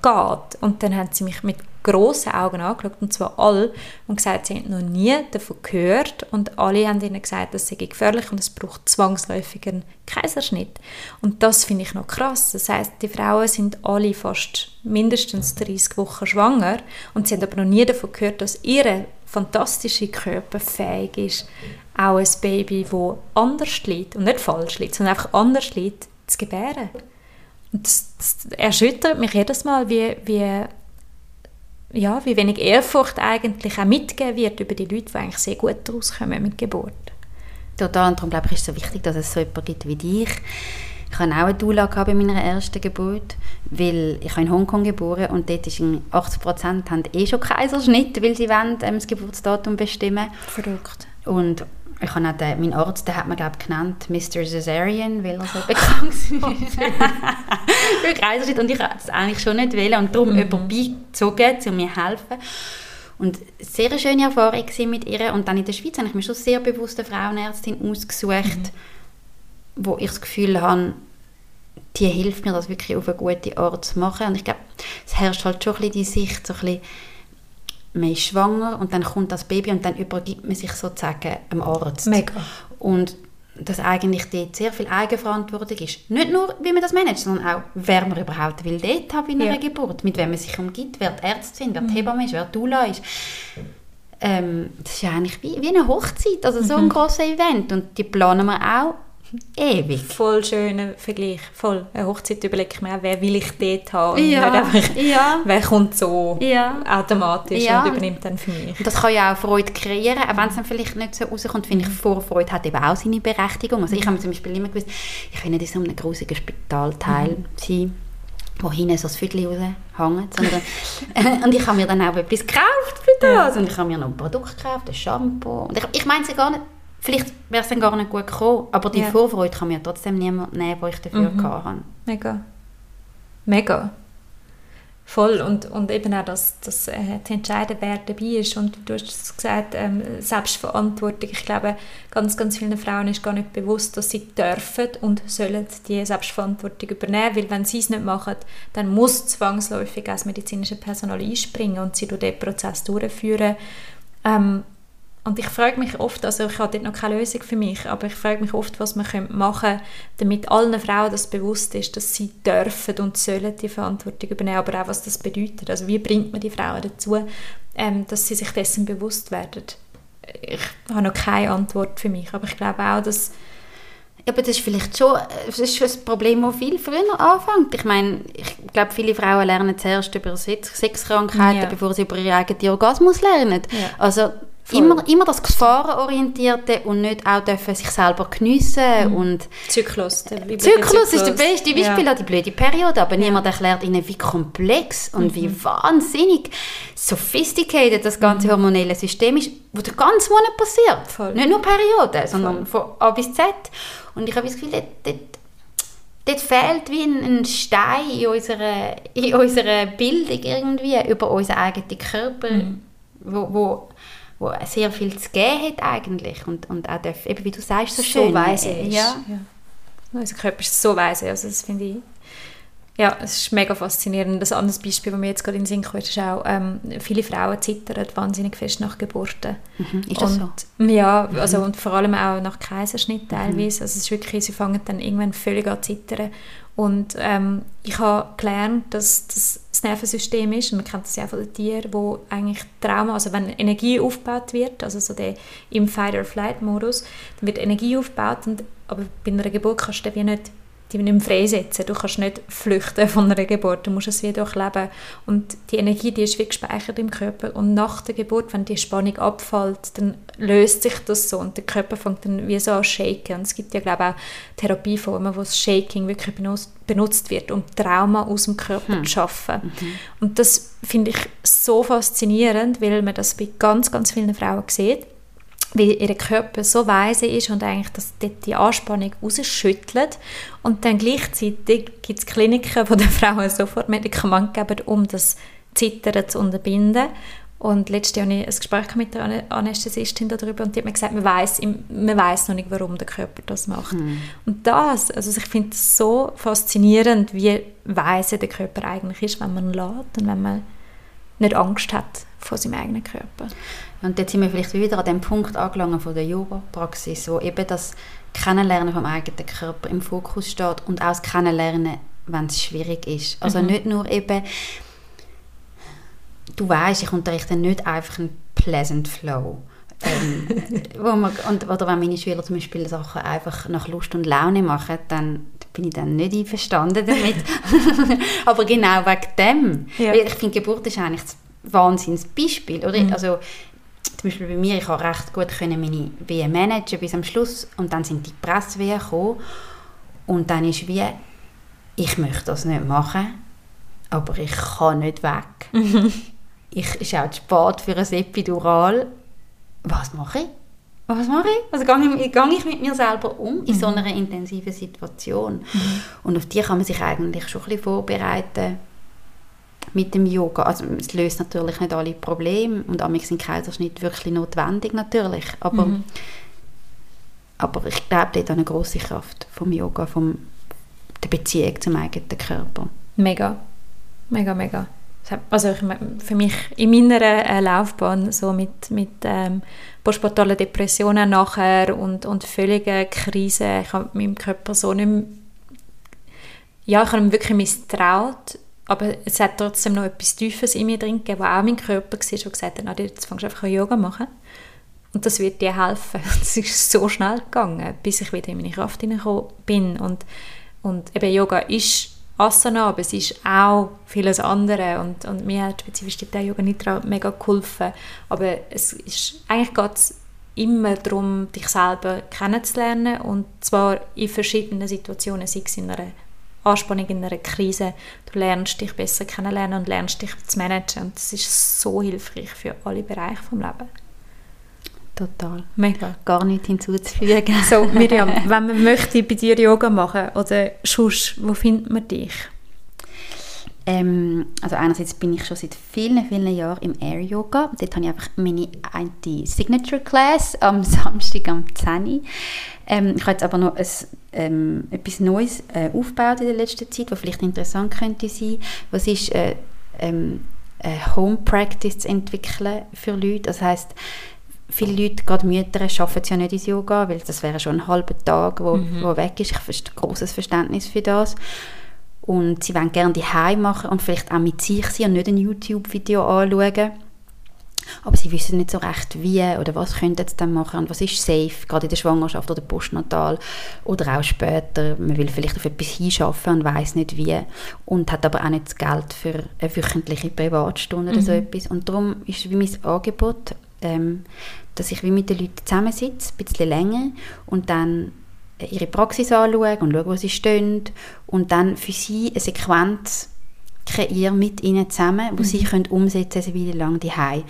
geht. Und dann haben sie mich mit grossen Augen angeschaut, und zwar alle, und gesagt, sie haben noch nie davon gehört. Und alle haben ihnen gesagt, das sei gefährlich und es braucht zwangsläufig einen Kaiserschnitt. Und das finde ich noch krass. Das heißt, die Frauen sind alle fast mindestens 30 Wochen schwanger und sie haben aber noch nie davon gehört, dass ihre fantastische Körper fähig ist, auch ein Baby, das anders liegt und nicht falsch liegt, sondern einfach anders liegt, zu gebären. Und das, das erschüttert mich jedes Mal, wie, wie, ja, wie wenig Ehrfurcht eigentlich auch mitgegeben wird über die Leute, die eigentlich sehr gut daraus kommen mit Geburt. Total, und darum glaube ich, ist es so wichtig, dass es so jemanden gibt wie dich. Ich hatte auch eine Doula bei meiner ersten Geburt, weil ich in Hongkong geboren und dort ist 80 Prozent haben eh schon Kaiserschnitt, weil sie wollen, ähm, das Geburtsdatum bestimmen. Verrückt. Und ich habe den, mein Arzt, der hat man glaube genannt Mr. Cesarean, weil er so *laughs* bekannt ist. für Kaiserschnitt und ich wollte es eigentlich schon nicht wählen und darum mhm. jemanden beigezogen, um mir zu helfen. Und sehr schöne Erfahrung mit ihr und dann in der Schweiz habe ich mir schon sehr bewusst eine Frauenärztin ausgesucht, mhm. Wo ich das Gefühl habe, die hilft mir, das wirklich auf eine gute Art zu machen. Und ich glaube, es herrscht halt schon ein bisschen die Sicht, so ein bisschen, man ist schwanger und dann kommt das Baby und dann übergibt man sich sozusagen dem Arzt. Mega. Und dass eigentlich dort sehr viel Eigenverantwortung ist. Nicht nur, wie man das managt, sondern auch, wer man überhaupt will dort haben in einer ja. Geburt, mit wem man sich umgibt, wer die Ärzte sind, wer die mhm. Hebamme ist, wer die Dula ist. Ähm, das ist ja eigentlich wie, wie eine Hochzeit, also so ein mhm. grosses Event und die planen wir auch ewig. Voll schöner Vergleich, voll. Eine Hochzeit überlege ich mir auch, wer will ich dort haben ja, einfach, ja. wer kommt so ja. automatisch ja. und übernimmt dann für mich. Und das kann ja auch Freude kreieren, auch wenn es dann vielleicht nicht so rauskommt, finde ich, Vorfreude hat eben auch seine Berechtigung. Also ich habe mir zum Beispiel immer gewusst, ich will nicht in so einem grusigen Spitalteil mhm. sein, wo hinten so ein Viertel raushängt, sondern *laughs* und ich habe mir dann auch etwas gekauft für das und ich habe mir noch ein Produkt gekauft, ein Shampoo und ich, ich meine es gar nicht Vielleicht wäre es dann gar nicht gut gekommen, aber die ja. Vorfreude kann mir trotzdem niemand nehmen, wo ich dafür mhm. hatte. Mega. Mega. Voll. Und, und eben auch, dass, dass äh, zu entscheiden, wer dabei ist. Und du hast es gesagt, ähm, Selbstverantwortung. Ich glaube, ganz, ganz vielen Frauen ist gar nicht bewusst, dass sie dürfen und sollen die Selbstverantwortung übernehmen. Weil wenn sie es nicht machen, dann muss zwangsläufig das medizinische Personal einspringen und sie durch diesen Prozess durchführen. Ähm, und ich frage mich oft, also ich habe dort noch keine Lösung für mich, aber ich frage mich oft, was man machen könnte, damit allen Frauen das bewusst ist, dass sie dürfen und sollen die Verantwortung übernehmen, aber auch was das bedeutet. Also wie bringt man die Frauen dazu, ähm, dass sie sich dessen bewusst werden? Ich habe noch keine Antwort für mich, aber ich glaube auch, dass aber das ist vielleicht schon das ist ein Problem, das viel früher anfängt. Ich meine, ich glaube, viele Frauen lernen zuerst über Sexkrankheiten, ja. bevor sie über ihren eigenen Orgasmus lernen. Ja. Also Immer, immer das Gefahrenorientierte und nicht auch dürfen sich selber geniessen mhm. und Zyklus. Der Zyklus, ist das beste Beispiel ja. an die blöde Periode, aber ja. niemand erklärt ihnen, wie komplex und mhm. wie wahnsinnig sophisticated das ganze mhm. hormonelle System ist, wo der ganze Monat passiert. Voll. Nicht nur Periode, sondern Voll. von A bis Z. Und ich habe das Gefühl, dort, dort, dort fehlt wie ein, ein Stein in unserer, in unserer Bildung irgendwie über unseren eigenen Körper, mhm. wo, wo wo sehr viel zu geben hat eigentlich und, und auch darf, eben wie du sagst, so, so schön. weise ist. Ja. ja. Unser Körper ist so weise, also das finde ich ja, es ist mega faszinierend. Ein anderes Beispiel, das mir jetzt gerade in den Sinn kommt, ist auch, ähm, viele Frauen zittern wahnsinnig fest nach Geburten. Mhm. Ist das und, so? Ja, mhm. also, und vor allem auch nach Kaiserschnitt teilweise. Mhm. Also es ist wirklich, sie fangen dann irgendwann völlig an zu zittern. Und ähm, ich habe gelernt, dass das das Nervensystem ist, man kennt das ja auch von den Tieren, wo eigentlich Trauma, also wenn Energie aufgebaut wird, also so der im Fight-or-Flight-Modus, dann wird Energie aufgebaut, und, aber bei einer Geburt kannst du wie nicht die nicht freisetzen. Du kannst nicht flüchten von einer Geburt, du musst es wieder durchleben. Und die Energie, die ist wie gespeichert im Körper. Und nach der Geburt, wenn die Spannung abfällt, dann löst sich das so und der Körper fängt dann wie so an shaken. Und es gibt ja, glaube ich, auch Therapieformen, wo das Shaking wirklich benutzt, wird, um Trauma aus dem Körper hm. zu schaffen. Mhm. Und das finde ich so faszinierend, weil man das bei ganz, ganz vielen Frauen sieht wie ihr Körper so weise ist und eigentlich dass dort die Anspannung rausschüttelt. Und dann gleichzeitig gibt es Kliniken, wo *laughs* den Frauen sofort Medikamente geben, um das Zittern zu unterbinden. Und letztes Jahr hatte ich ein Gespräch mit der Anästhesistin darüber und die hat mir gesagt, man weiß man weiss noch nicht, warum der Körper das macht. Mhm. Und das, also ich finde es so faszinierend, wie weise der Körper eigentlich ist, wenn man lädt und wenn man nicht Angst hat vor seinem eigenen Körper. Und jetzt sind wir vielleicht wieder an dem Punkt angelangt von der Yoga-Praxis, wo eben das Kennenlernen vom eigenen Körper im Fokus steht und auch das Kennenlernen, wenn es schwierig ist. Also mhm. nicht nur eben, du weißt, ich unterrichte nicht einfach einen pleasant Flow. ähm, *laughs* wo man, und, oder wenn meine Schüler zum Beispiel Sachen einfach nach Lust und Laune machen, dann bin ich dann nicht einverstanden damit. *laughs* Aber genau wegen dem. Ja. ich finde, Geburt ist eigentlich das Wahnsinnsbeispiel. Oder? Mhm. Also, zum Beispiel bei mir, ich habe recht gut können meine Wehen managen bis am Schluss und dann sind die Presswehen gekommen und dann ist wie, ich möchte das nicht machen, aber ich kann nicht weg. Mhm. *laughs* ich ist auch zu spät für ein Epidural. Was mache ich? Was mache ich? Also gehe ich, gehe ich mit mir selber um in mhm. so einer intensiven Situation? Mhm. Und auf die kann man sich eigentlich schon ein bisschen vorbereiten mit dem Yoga. Also es löst natürlich nicht alle Probleme und amig sind Kaiserschnitte wirklich notwendig natürlich, aber, mhm. aber ich glaube, dort eine große Kraft vom Yoga, vom der Beziehung zum eigenen Körper. Mega, mega, mega. Also ich für mich in meiner äh, Laufbahn so mit, mit ähm, postpartalen Depressionen nachher und, und völlige Krise, ich habe meinem Körper so nicht mehr, ja, ich habe ihm wirklich misstraut aber es hat trotzdem noch etwas Tiefes in mir drin gegeben, wo auch mein Körper war, der gesagt hat, jetzt fängst du einfach an Yoga machen. Und das wird dir helfen. *laughs* Es ist so schnell gegangen, bis ich wieder in meine Kraft hineingekommen bin. Und, und eben Yoga ist Asana, aber es ist auch vieles andere. Und, und mir hat spezifisch der Yoga Nidra mega geholfen. Aber es ist, eigentlich geht es immer darum, dich selber kennenzulernen und zwar in verschiedenen Situationen, sei es in einer Anspannung in einer Krise. Du lernst dich besser kennenlernen und lernst dich zu managen. Und das ist so hilfreich für alle Bereiche des Lebens. Total. Mega. Gar nichts hinzuzufügen. So, Miriam, *laughs* wenn man möchte bei dir Yoga machen oder sonst, wo findet man dich? Ähm, also einerseits bin ich schon seit vielen, vielen Jahren im Air Yoga. Dort habe ich einfach meine eine Signature Class am *laughs* Samstag am 10 ähm, ich habe jetzt aber noch ein, ähm, etwas Neues äh, aufgebaut in der letzten Zeit, was vielleicht interessant könnte sein. Was ist äh, ähm, Home Practice zu entwickeln für Leute. Das heißt, viele Leute, gerade Mütter, schaffen es ja nicht ins Yoga, weil das wäre schon ein halber Tag, wo, mhm. wo weg ist. Ich habe ein großes Verständnis für das. Und sie wollen gerne die machen und vielleicht auch mit sich sein und nicht ein YouTube-Video anschauen aber sie wissen nicht so recht, wie oder was könnten sie dann machen und was ist safe, gerade in der Schwangerschaft oder postnatal oder auch später. Man will vielleicht auf etwas hinschaffen und weiß nicht wie und hat aber auch nicht das Geld für eine wöchentliche Privatstunde mhm. oder so mhm. etwas. Und darum ist wie mein Angebot, ähm, dass ich wie mit den Leuten zusammensitze, ein bisschen länger und dann ihre Praxis anschaue und schaue, wo sie stehen und dann für sie eine Sequenz kreiere mit ihnen zusammen, wo mhm. sie können umsetzen können, eine Weile lang daheim.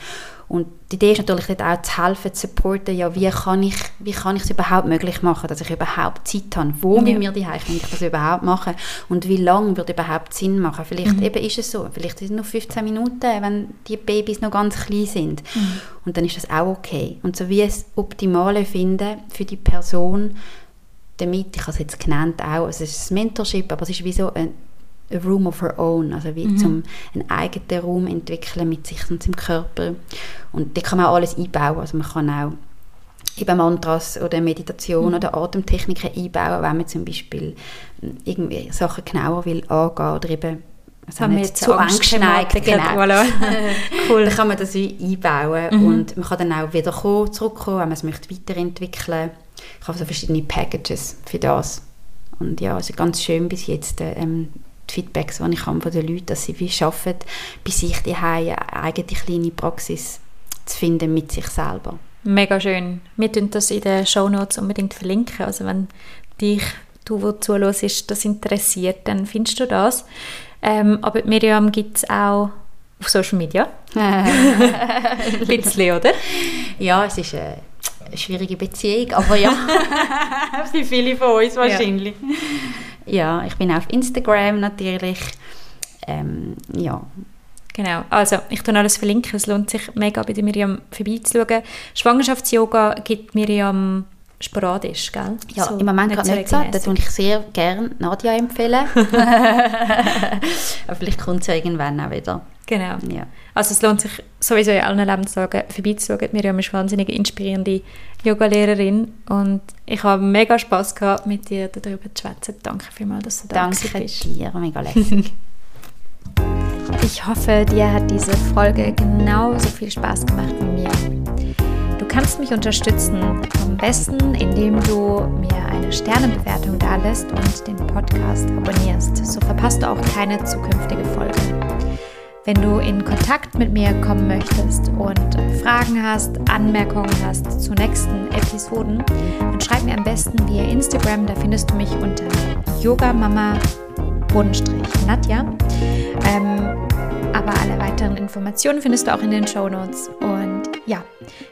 Und die Idee ist natürlich dort auch zu helfen, zu supporten, ja, wie kann ich wie kann ich es überhaupt möglich machen, dass ich überhaupt Zeit habe. Wo ja. mit mir daheim kann ich das überhaupt machen? Und wie lange würde überhaupt Sinn machen? Vielleicht mhm. eben ist es so, vielleicht ist es nur 15 Minuten, wenn die Babys noch ganz klein sind. Mhm. Und dann ist das auch okay. Und so wie es Optimale finden für die Person, damit, ich habe es jetzt genannt auch, also es ist ein Mentorship, aber es ist wie so ein a room of her own, also wie mhm. zum einen eigenen Raum entwickeln mit sich und seinem Körper. Und da kann man auch alles einbauen, also man kann auch eben Mantras oder Meditation mhm. oder Atemtechniken einbauen, wenn man zum Beispiel hm, irgendwie Sachen genauer will angehen oder eben also haben nicht zu Angst geneigt. Genau. Voilà. *laughs* cool. Dann kann man das einbauen mhm. und man kann dann auch wieder kommen, zurückkommen, wenn man es möchte weiterentwickeln. Ich habe so verschiedene Packages für das. Und ja, es ist ganz schön bis jetzt, ähm, die Feedbacks, die ich habe von den Leuten, dass sie wie schaffen, bei sich die eine eigene kleine Praxis zu finden mit sich selber. Mega schön. Wir tun das in den Show Notes unbedingt verlinken. Also wenn dich, du, wo zuhörst, das interessiert, dann findest du das. Ähm, aber Miriam gibt es auch auf Social Media. *laughs* *laughs* Ein bisschen, oder? Ja, es ist... Äh, schwierige Beziehung, aber ja, *laughs* wie viele von uns wahrscheinlich. Ja, ja ich bin auf Instagram natürlich. Ähm, ja, Genau, also ich tue alles verlinken, es lohnt sich mega bei Miriam vorbeizuschauen. Schwangerschafts-Yoga gibt Miriam sporadisch, gell? Ja, so, im Moment gerade nicht so, das würde ich sehr gerne Nadja empfehlen. *laughs* Aber vielleicht kommt es ja irgendwann auch wieder. Genau. Ja. Also es lohnt sich sowieso in allen Lebenslagen vorbeizuschauen. Miriam ist eine wahnsinnig inspirierende Yoga-Lehrerin und ich habe mega Spass gehabt, mit dir darüber zu schwätzen. Danke vielmals, dass du da Danke bist. Danke dir, mega *laughs* lässig. Ich hoffe, dir hat diese Folge genauso viel Spaß gemacht wie mir. Du kannst mich unterstützen, am besten indem du mir eine Sternebewertung dalässt und den Podcast abonnierst. So verpasst du auch keine zukünftige Folge. Wenn du in Kontakt mit mir kommen möchtest und Fragen hast, Anmerkungen hast zu nächsten Episoden, dann schreib mir am besten via Instagram. Da findest du mich unter yogamama-nadja. Ähm, aber alle weiteren Informationen findest du auch in den Show Notes. Und ja,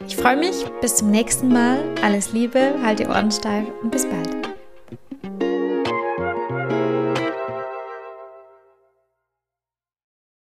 ich freue mich. Bis zum nächsten Mal. Alles Liebe, halt die Ohren steif und bis bald.